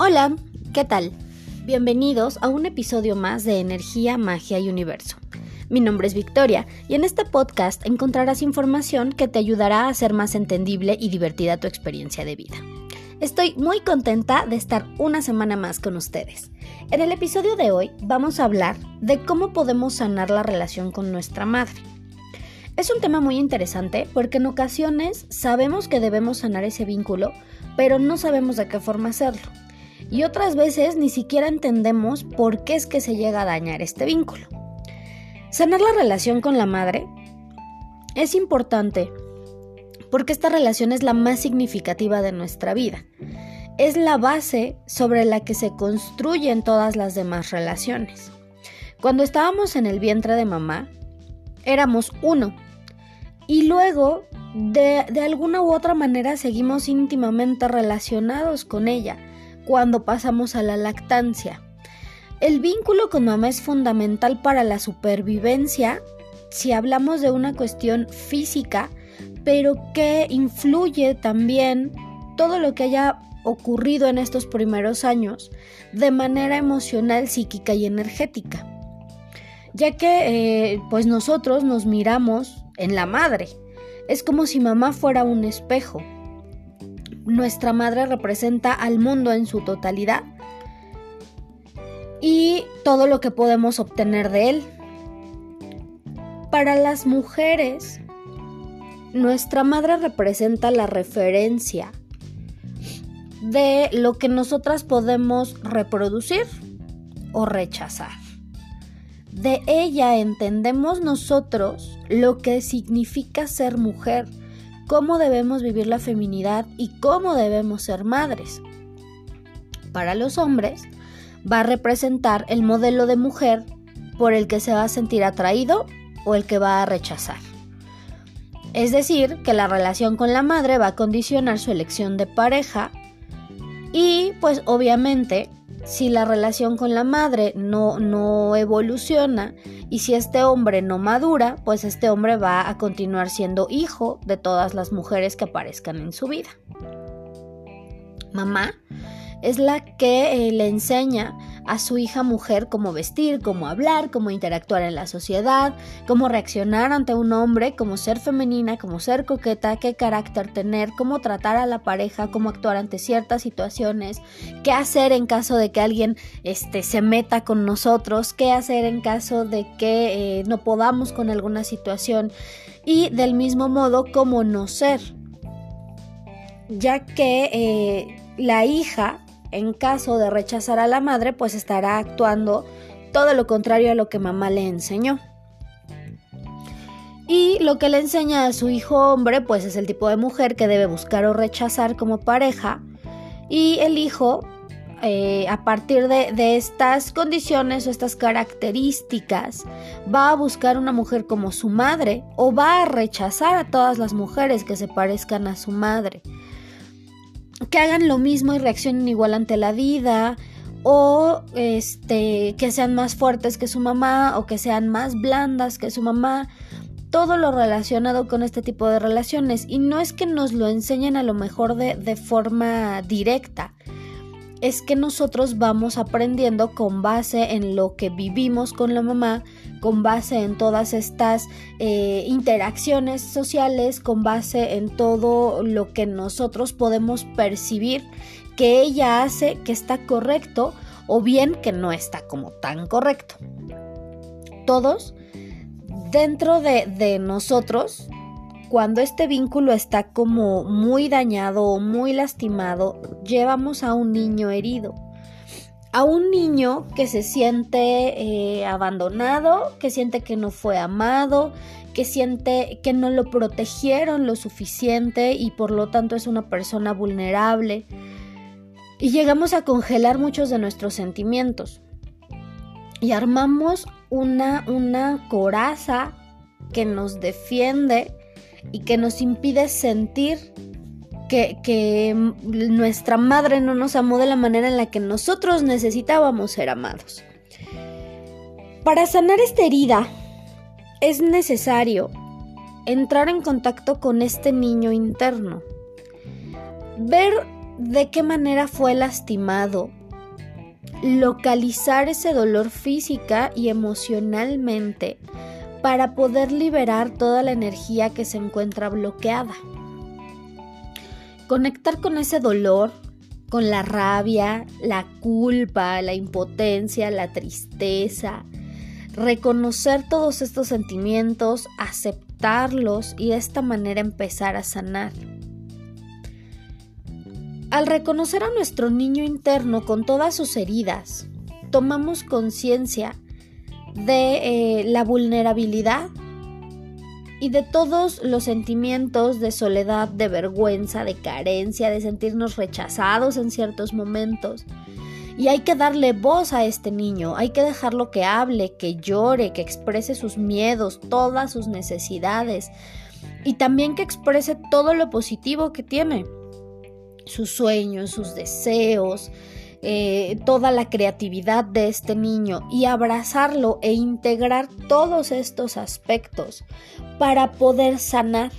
Hola, ¿qué tal? Bienvenidos a un episodio más de Energía, Magia y Universo. Mi nombre es Victoria y en este podcast encontrarás información que te ayudará a hacer más entendible y divertida tu experiencia de vida. Estoy muy contenta de estar una semana más con ustedes. En el episodio de hoy vamos a hablar de cómo podemos sanar la relación con nuestra madre. Es un tema muy interesante porque en ocasiones sabemos que debemos sanar ese vínculo, pero no sabemos de qué forma hacerlo. Y otras veces ni siquiera entendemos por qué es que se llega a dañar este vínculo. Sanar la relación con la madre es importante porque esta relación es la más significativa de nuestra vida. Es la base sobre la que se construyen todas las demás relaciones. Cuando estábamos en el vientre de mamá, éramos uno y luego, de, alguna u otra manera, seguimos íntimamente relacionados con ella cuando pasamos a la lactancia. El vínculo con mamá es fundamental para la supervivencia si hablamos de una cuestión física, pero que influye también todo lo que haya ocurrido en estos primeros años de manera emocional, psíquica y energética. Ya que eh, pues nosotros nos miramos en la madre. Es como si mamá fuera un espejo. Nuestra madre representa al mundo en su totalidad y todo lo que podemos obtener de él. Para las mujeres, nuestra madre representa la referencia de lo que nosotras podemos reproducir o rechazar. De ella entendemos nosotros lo que significa ser mujer, cómo debemos vivir la feminidad y cómo debemos ser madres. Para los hombres, va a representar el modelo de mujer por el que se va a sentir atraído o el que va a rechazar. Es decir, que la relación con la madre va a condicionar su elección de pareja y pues obviamente si la relación con la madre no, no evoluciona y si este hombre no madura, pues este hombre va a continuar siendo hijo de todas las mujeres que aparezcan en su vida. Mamá es la que eh, le enseña a su hija mujer cómo vestir, cómo hablar, cómo interactuar en la sociedad, cómo reaccionar ante un hombre, cómo ser femenina, cómo ser coqueta, qué carácter tener, cómo tratar a la pareja, cómo actuar ante ciertas situaciones, qué hacer en caso de que alguien este, se meta con nosotros, qué hacer en caso de que eh, no podamos con alguna situación. Y del mismo modo cómo no ser. Ya que eh, la hija en caso de rechazar a la madre, pues estará actuando todo lo contrario a lo que mamá le enseñó. Y lo que le enseña a su hijo hombre, pues es el tipo de mujer que debe buscar o rechazar como pareja. Y el hijo, eh, a partir de, de estas condiciones o estas características, va a buscar una mujer como su madre o va a rechazar a todas las mujeres que se parezcan a su madre que hagan lo mismo y reaccionen igual ante la vida o este que sean más fuertes que su mamá o que sean más blandas que su mamá. Todo lo relacionado con este tipo de relaciones. Y no es que nos lo enseñen a lo mejor de, de forma directa es que nosotros vamos aprendiendo con base en lo que vivimos con la mamá, con base en todas estas eh, interacciones sociales, con base en todo lo que nosotros podemos percibir que ella hace que está correcto o bien que no está como tan correcto. Todos dentro de, de nosotros cuando este vínculo está como muy dañado o muy lastimado, llevamos a un niño herido. A un niño que se siente eh, abandonado, que siente que no fue amado, que siente que no lo protegieron lo suficiente y por lo tanto es una persona vulnerable. Y llegamos a congelar muchos de nuestros sentimientos. Y armamos una, una coraza que nos defiende y que nos impide sentir que, nuestra madre no nos amó de la manera en la que nosotros necesitábamos ser amados. Para sanar esta herida es necesario entrar en contacto con este niño interno, ver de qué manera fue lastimado, localizar ese dolor física y emocionalmente para poder liberar toda la energía que se encuentra bloqueada. Conectar con ese dolor, con la rabia, la culpa, la impotencia, la tristeza, reconocer todos estos sentimientos, aceptarlos y de esta manera empezar a sanar. Al reconocer a nuestro niño interno con todas sus heridas, tomamos conciencia de eh, la vulnerabilidad y de todos los sentimientos de soledad, de vergüenza, de carencia, de sentirnos rechazados en ciertos momentos. Y hay que darle voz a este niño, hay que dejarlo que hable, que llore, que exprese sus miedos, todas sus necesidades y también que exprese todo lo positivo que tiene sus sueños, sus deseos, eh, toda la creatividad de este niño y abrazarlo e integrar todos estos aspectos para poder sanar.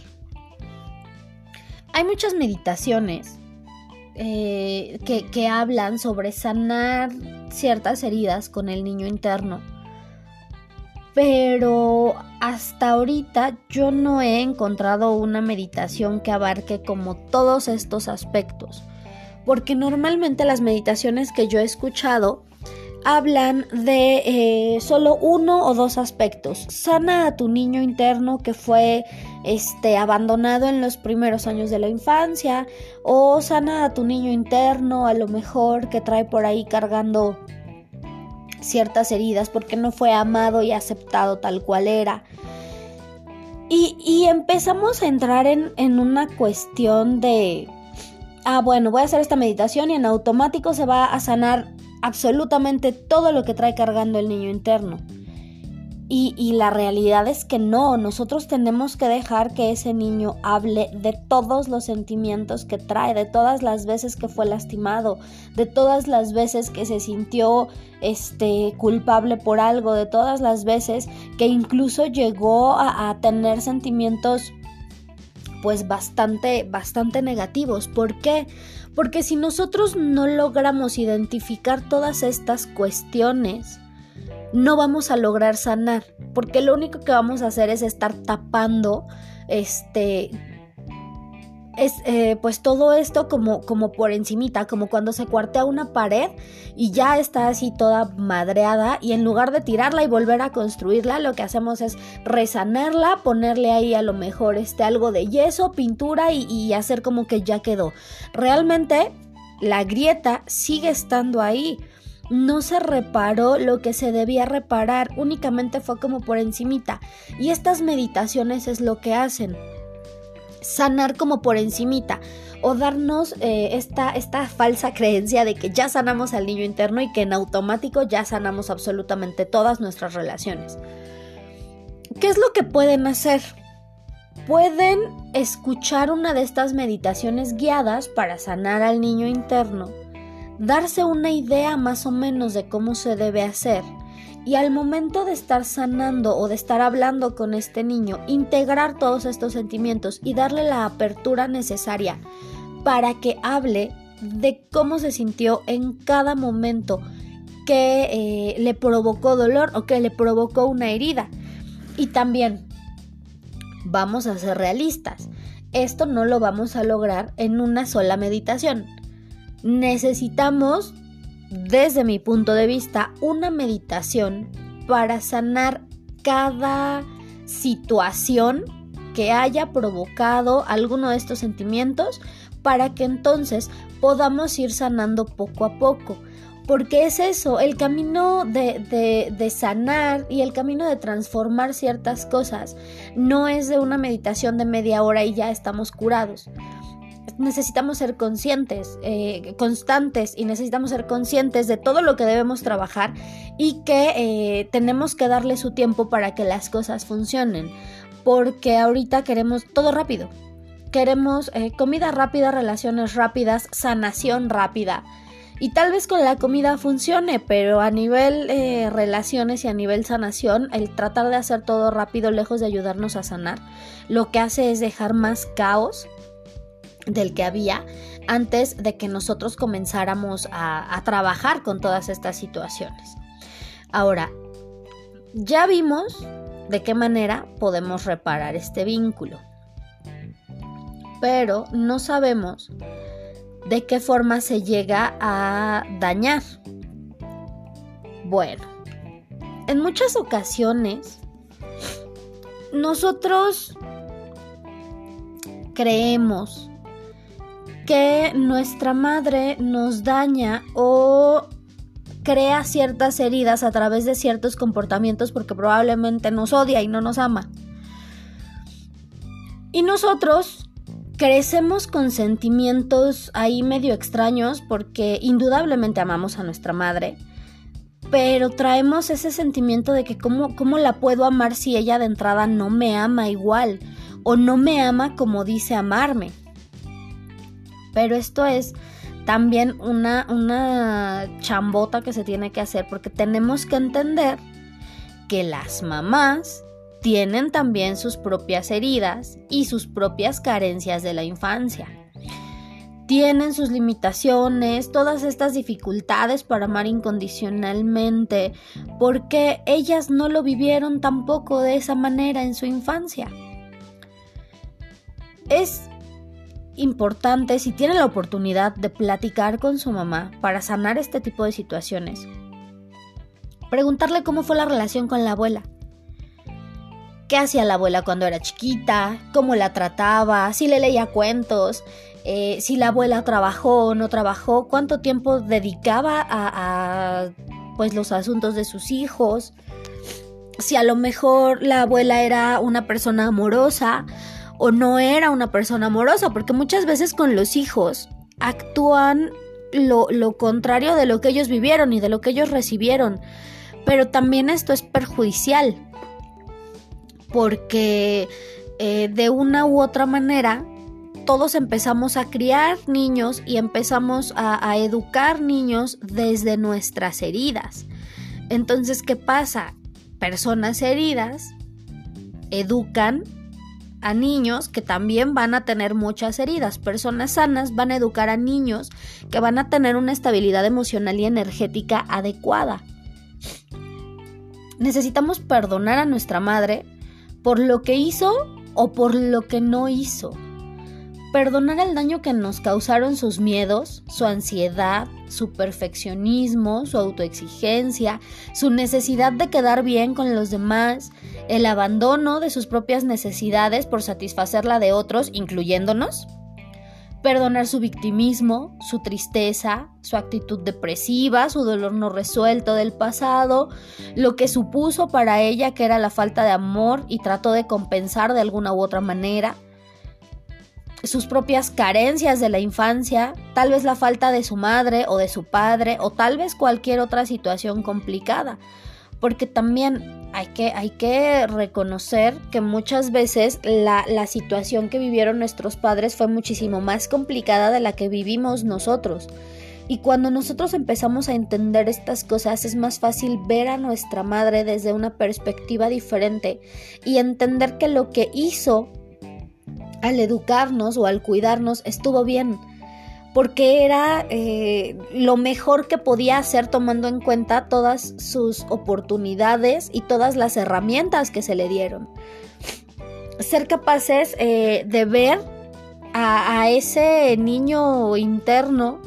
Hay muchas meditaciones eh, que, que hablan sobre sanar ciertas heridas con el niño interno pero hasta ahorita yo no he encontrado una meditación que abarque como todos estos aspectos, porque normalmente las meditaciones que yo he escuchado hablan de eh, solo uno o dos aspectos. Sana a tu niño interno que fue este abandonado en los primeros años de la infancia o sana a tu niño interno a lo mejor que trae por ahí cargando ciertas heridas porque no fue amado y aceptado tal cual era. Y, empezamos a entrar en, en una cuestión de, ah, bueno, voy a hacer esta meditación y en automático se va a sanar absolutamente todo lo que trae cargando el niño interno. Y, la realidad es que no, nosotros tenemos que dejar que ese niño hable de todos los sentimientos que trae, de todas las veces que fue lastimado, de todas las veces que se sintió este culpable por algo, de todas las veces que incluso llegó a, a tener sentimientos pues bastante bastante negativos. ¿Por qué? Porque si nosotros no logramos identificar todas estas cuestiones, no vamos a lograr sanar, porque lo único que vamos a hacer es estar tapando este es eh, pues todo esto como, como por encimita, como cuando se cuartea una pared y ya está así toda madreada y en lugar de tirarla y volver a construirla, lo que hacemos es resanarla, ponerle ahí a lo mejor este algo de yeso, pintura y, y hacer como que ya quedó. Realmente la grieta sigue estando ahí no se reparó lo que se debía reparar, únicamente fue como por encimita. Y estas meditaciones es lo que hacen. Sanar como por encimita o darnos eh, esta, esta falsa creencia de que ya sanamos al niño interno y que en automático ya sanamos absolutamente todas nuestras relaciones. ¿Qué es lo que pueden hacer? Pueden escuchar una de estas meditaciones guiadas para sanar al niño interno darse una idea más o menos de cómo se debe hacer y al momento de estar sanando o de estar hablando con este niño, integrar todos estos sentimientos y darle la apertura necesaria para que hable de cómo se sintió en cada momento que eh, le provocó dolor o que le provocó una herida. Y también, vamos a ser realistas, esto no lo vamos a lograr en una sola meditación necesitamos, desde mi punto de vista, una meditación para sanar cada situación que haya provocado alguno de estos sentimientos para que entonces podamos ir sanando poco a poco. Porque es eso, el camino de, de, sanar y el camino de transformar ciertas cosas no es de una meditación de media hora y ya estamos curados necesitamos ser conscientes, eh, constantes y necesitamos ser conscientes de todo lo que debemos trabajar y que eh, tenemos que darle su tiempo para que las cosas funcionen. Porque ahorita queremos todo rápido. Queremos eh, comida rápida, relaciones rápidas, sanación rápida. Y tal vez con la comida funcione, pero a nivel relaciones y a nivel sanación, el tratar de hacer todo rápido, lejos de ayudarnos a sanar, lo que hace es dejar más caos del que había antes de que nosotros comenzáramos a, trabajar con todas estas situaciones. Ahora, ya vimos de qué manera podemos reparar este vínculo, pero no sabemos de qué forma se llega a dañar. Bueno, en muchas ocasiones nosotros creemos que nuestra madre nos daña o crea ciertas heridas a través de ciertos comportamientos porque probablemente nos odia y no nos ama. Y nosotros crecemos con sentimientos ahí medio extraños porque indudablemente amamos a nuestra madre, pero traemos ese sentimiento de que cómo, cómo la puedo amar si ella de entrada no me ama igual o no me ama como dice amarme. Pero esto es también una, una chambota que se tiene que hacer porque tenemos que entender que las mamás tienen también sus propias heridas y sus propias carencias de la infancia. Tienen sus limitaciones, todas estas dificultades para amar incondicionalmente, porque ellas no lo vivieron tampoco de esa manera en su infancia. Es importante si tiene la oportunidad de platicar con su mamá para sanar este tipo de situaciones. Preguntarle cómo fue la relación con la abuela. ¿Qué hacía la abuela cuando era chiquita? ¿Cómo la trataba? ¿Si le leía cuentos? Eh, ¿Si la abuela trabajó o no trabajó? ¿Cuánto tiempo dedicaba a, a pues, los asuntos de sus hijos? Si a lo mejor la abuela era una persona amorosa o no era una persona amorosa, porque muchas veces con los hijos actúan lo, contrario de lo que ellos vivieron y de lo que ellos recibieron. Pero también esto es perjudicial, porque eh, de una u otra manera todos empezamos a criar niños y empezamos a, a educar niños desde nuestras heridas. Entonces, ¿qué pasa? Personas heridas educan a niños que también van a tener muchas heridas. Personas sanas van a educar a niños que van a tener una estabilidad emocional y energética adecuada. Necesitamos perdonar a nuestra madre por lo que hizo o por lo que no hizo. Perdonar el daño que nos causaron sus miedos, su ansiedad, su perfeccionismo, su autoexigencia, su necesidad de quedar bien con los demás, el abandono de sus propias necesidades por satisfacer la de otros, incluyéndonos. Perdonar su victimismo, su tristeza, su actitud depresiva, su dolor no resuelto del pasado, lo que supuso para ella que era la falta de amor y trató de compensar de alguna u otra manera sus propias carencias de la infancia, tal vez la falta de su madre o de su padre o tal vez cualquier otra situación complicada. Porque también hay que, hay que reconocer que muchas veces la, la situación que vivieron nuestros padres fue muchísimo más complicada de la que vivimos nosotros. Y cuando nosotros empezamos a entender estas cosas es más fácil ver a nuestra madre desde una perspectiva diferente y entender que lo que hizo al educarnos o al cuidarnos estuvo bien, porque era eh, lo mejor que podía hacer tomando en cuenta todas sus oportunidades y todas las herramientas que se le dieron. Ser capaces eh, de ver a, a ese niño interno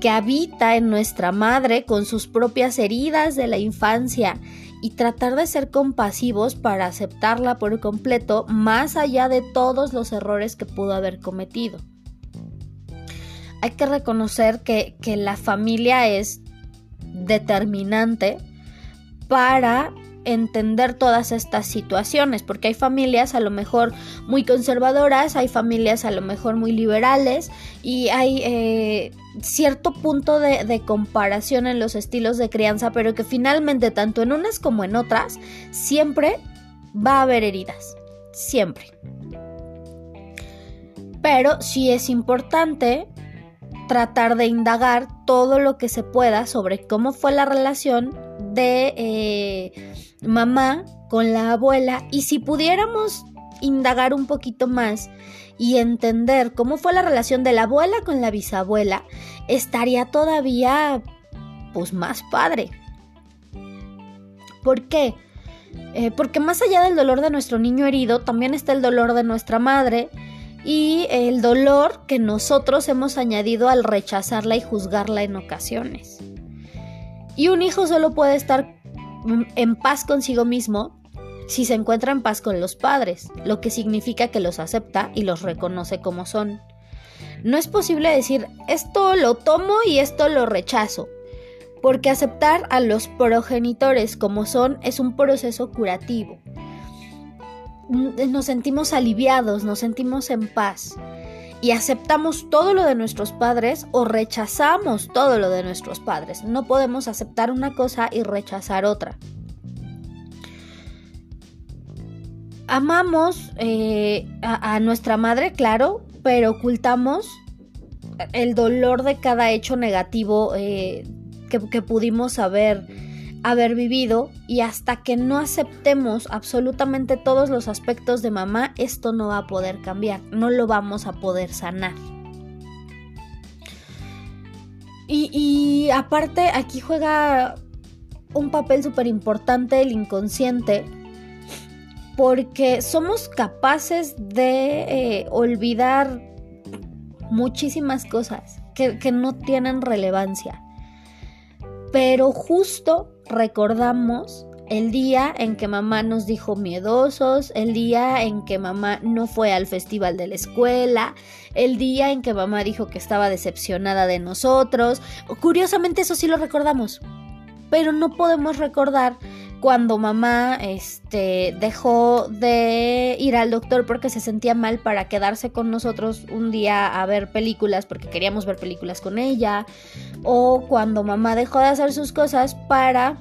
que habita en nuestra madre con sus propias heridas de la infancia y tratar de ser compasivos para aceptarla por completo más allá de todos los errores que pudo haber cometido. Hay que reconocer que, que la familia es determinante para entender todas estas situaciones, porque hay familias a lo mejor muy conservadoras, hay familias a lo mejor muy liberales y hay eh, cierto punto de, comparación en los estilos de crianza, pero que finalmente tanto en unas como en otras siempre va a haber heridas, siempre. Pero sí es importante tratar de indagar todo lo que se pueda sobre cómo fue la relación de eh, mamá con la abuela y si pudiéramos indagar un poquito más y entender cómo fue la relación de la abuela con la bisabuela, estaría todavía pues más padre. ¿Por qué? Eh, porque más allá del dolor de nuestro niño herido, también está el dolor de nuestra madre y el dolor que nosotros hemos añadido al rechazarla y juzgarla en ocasiones. Y un hijo solo puede estar en paz consigo mismo si se encuentra en paz con los padres, lo que significa que los acepta y los reconoce como son. No es posible decir esto lo tomo y esto lo rechazo, porque aceptar a los progenitores como son es un proceso curativo. Nos sentimos aliviados, nos sentimos en paz y aceptamos todo lo de nuestros padres o rechazamos todo lo de nuestros padres. No podemos aceptar una cosa y rechazar otra. amamos eh, a, nuestra madre, claro, pero ocultamos el dolor de cada hecho negativo eh, que, pudimos haber, haber vivido y hasta que no aceptemos absolutamente todos los aspectos de mamá, esto no va a poder cambiar, no lo vamos a poder sanar. Y, aparte aquí juega un papel súper importante el inconsciente porque somos capaces de eh, olvidar muchísimas cosas que no tienen relevancia. Pero justo recordamos el día en que mamá nos dijo miedosos, el día en que mamá no fue al festival de la escuela, el día en que mamá dijo que estaba decepcionada de nosotros. Curiosamente eso sí lo recordamos, pero no podemos recordar cuando mamá este, dejó de ir al doctor porque se sentía mal para quedarse con nosotros un día a ver películas porque queríamos ver películas con ella, o cuando mamá dejó de hacer sus cosas para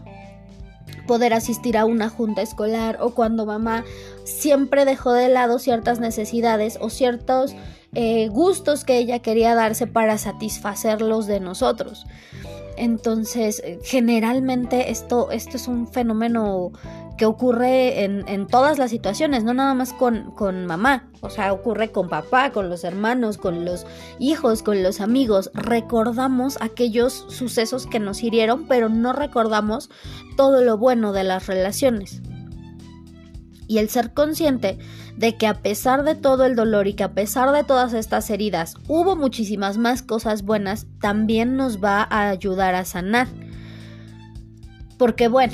poder asistir a una junta escolar, o cuando mamá siempre dejó de lado ciertas necesidades o ciertos eh, gustos que ella quería darse para satisfacerlos de nosotros. Entonces, generalmente esto, esto es un fenómeno que ocurre en, todas las situaciones, no nada más con, con, mamá, o sea, ocurre con papá, con los hermanos, con los hijos, con los amigos. Recordamos aquellos sucesos que nos hirieron, pero no recordamos todo lo bueno de las relaciones. Y el ser consciente de que a pesar de todo el dolor y que a pesar de todas estas heridas hubo muchísimas más cosas buenas, también nos va a ayudar a sanar. Porque bueno,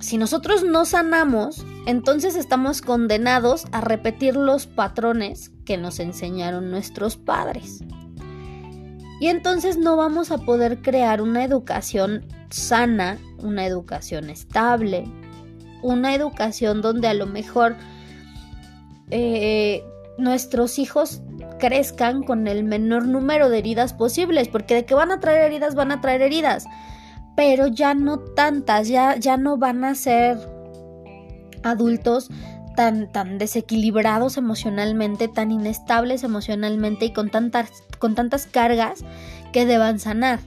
si nosotros no sanamos, entonces estamos condenados a repetir los patrones que nos enseñaron nuestros padres. Y entonces no vamos a poder crear una educación sana, una educación estable, una educación donde a lo mejor eh, nuestros hijos crezcan con el menor número de heridas posibles, porque de que van a traer heridas, van a traer heridas, pero ya no tantas, ya, ya no van a ser adultos tan, tan desequilibrados emocionalmente, tan inestables emocionalmente y con tantas, con tantas cargas que deban sanar.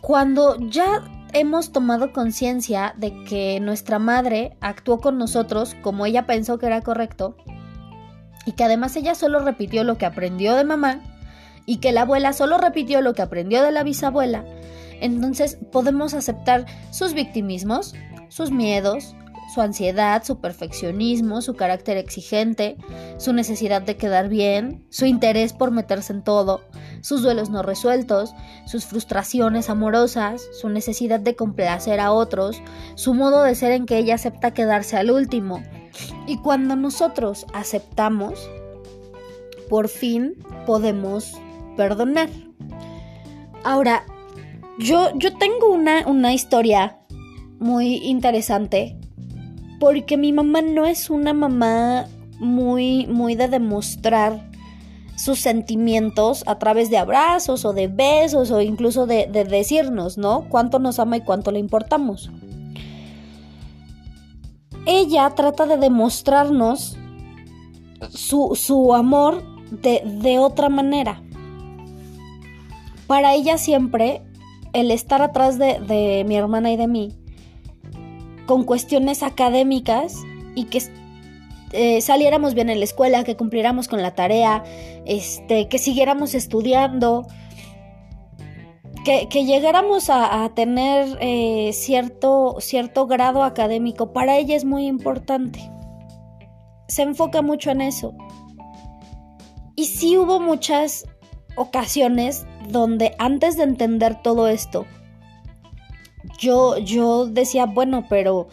Cuando ya hemos tomado conciencia de que nuestra madre actuó con nosotros como ella pensó que era correcto y que además ella solo repitió lo que aprendió de mamá y que la abuela solo repitió lo que aprendió de la bisabuela, entonces podemos aceptar sus victimismos, sus miedos, su ansiedad, su perfeccionismo, su carácter exigente, su necesidad de quedar bien, su interés por meterse en todo, sus duelos no resueltos, sus frustraciones amorosas, su necesidad de complacer a otros, su modo de ser en que ella acepta quedarse al último. Y cuando nosotros aceptamos, por fin podemos perdonar. Ahora, yo, yo tengo una, una historia muy interesante porque mi mamá no es una mamá muy, muy de demostrar sus sentimientos a través de abrazos o de besos o incluso de, decirnos, ¿no? Cuánto nos ama y cuánto le importamos. Ella trata de demostrarnos su, amor de, de otra manera. Para ella siempre el estar atrás de, de mi hermana y de mí con cuestiones académicas y que eh, saliéramos bien en la escuela, que cumpliéramos con la tarea, este, que siguiéramos estudiando, que, llegáramos a, tener eh, cierto, cierto grado académico. Para ella es muy importante. Se enfoca mucho en eso. Y sí hubo muchas ocasiones donde antes de entender todo esto, yo, yo decía, bueno, pero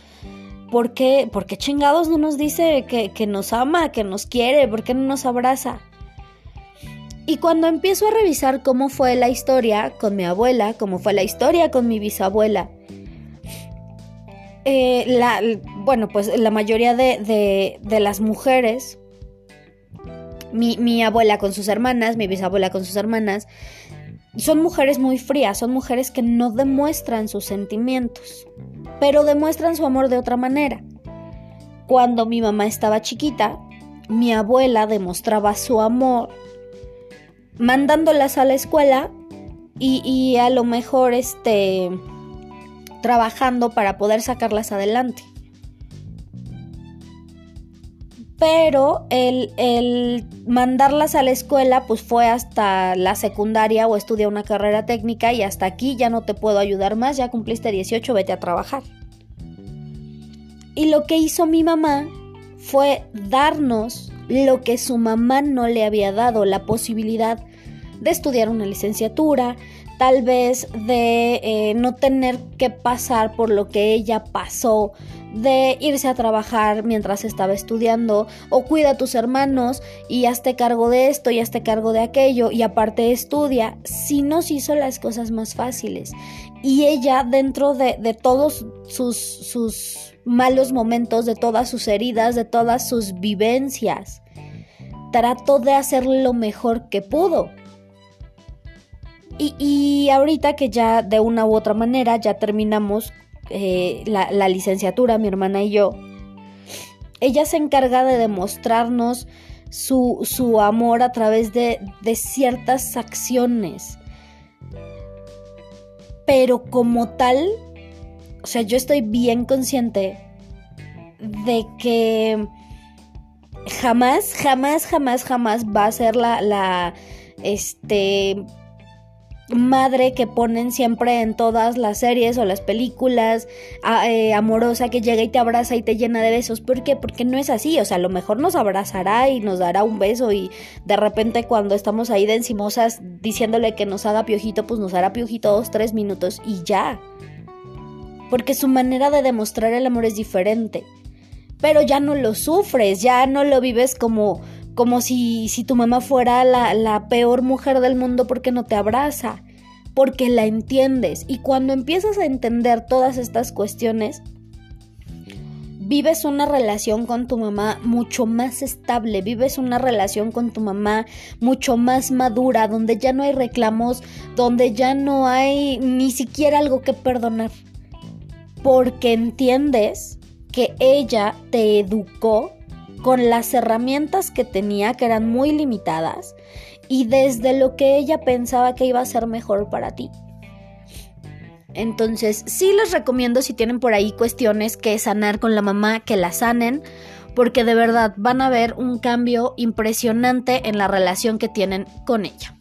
¿por qué, ¿por qué chingados no nos dice que, que nos ama, que nos quiere? ¿Por qué no nos abraza? Y cuando empiezo a revisar cómo fue la historia con mi abuela, cómo fue la historia con mi bisabuela, eh, la, bueno, pues la mayoría de, de, las mujeres, mi, mi, abuela con sus hermanas, mi bisabuela con sus hermanas, son mujeres muy frías, son mujeres que no demuestran sus sentimientos, pero demuestran su amor de otra manera. Cuando mi mamá estaba chiquita, mi abuela demostraba su amor mandándolas a la escuela y, y a lo mejor este trabajando para poder sacarlas adelante. Pero el, mandarlas a la escuela pues fue hasta la secundaria o estudia una carrera técnica y hasta aquí ya no te puedo ayudar más, ya cumpliste 18, vete a trabajar. Y lo que hizo mi mamá fue darnos lo que su mamá no le había dado, la posibilidad de estudiar una licenciatura, tal vez de eh, no tener que pasar por lo que ella pasó, de irse a trabajar mientras estaba estudiando, o cuida a tus hermanos y hazte cargo de esto y hazte cargo de aquello, y aparte estudia, sí nos hizo las cosas más fáciles. Y ella, dentro de, de todos sus, sus malos momentos, de todas sus heridas, de todas sus vivencias, trató de hacer lo mejor que pudo. Y, ahorita que ya de una u otra manera ya terminamos eh, la, licenciatura, mi hermana y yo, ella se encarga de demostrarnos su, su amor a través de, de ciertas acciones. Pero como tal, o sea, yo estoy bien consciente de que jamás, jamás, jamás, jamás va a ser la, la, este, madre que ponen siempre en todas las series o las películas, eh, amorosa que llega y te abraza y te llena de besos. ¿Por qué? Porque no es así. O sea, a lo mejor nos abrazará y nos dará un beso y de repente cuando estamos ahí de encimosas diciéndole que nos haga piojito, pues nos hará piojito dos, tres minutos y ya. Porque su manera de demostrar el amor es diferente. Pero ya no lo sufres, ya no lo vives como como si, si tu mamá fuera la, la peor mujer del mundo porque no te abraza, porque la entiendes. Y cuando empiezas a entender todas estas cuestiones, vives una relación con tu mamá mucho más estable, vives una relación con tu mamá mucho más madura, donde ya no hay reclamos, donde ya no hay ni siquiera algo que perdonar, porque entiendes que ella te educó con las herramientas que tenía, que eran muy limitadas, y desde lo que ella pensaba que iba a ser mejor para ti. Entonces, sí les recomiendo si tienen por ahí cuestiones que sanar con la mamá, que la sanen, porque de verdad van a ver un cambio impresionante en la relación que tienen con ella.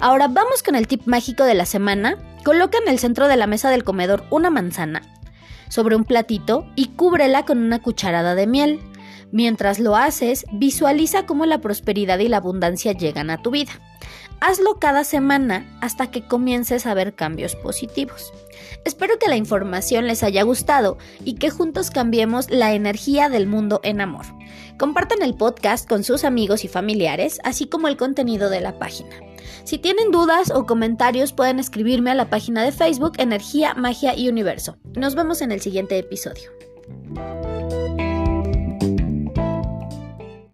Ahora vamos con el tip mágico de la semana. Coloca en el centro de la mesa del comedor una manzana sobre un platito y cúbrela con una cucharada de miel. Mientras lo haces, visualiza cómo la prosperidad y la abundancia llegan a tu vida. Hazlo cada semana hasta que comiences a ver cambios positivos. Espero que la información les haya gustado y que juntos cambiemos la energía del mundo en amor. Compartan el podcast con sus amigos y familiares, así como el contenido de la página. Si tienen dudas o comentarios pueden escribirme a la página de Facebook Energía, Magia y Universo. Nos vemos en el siguiente episodio.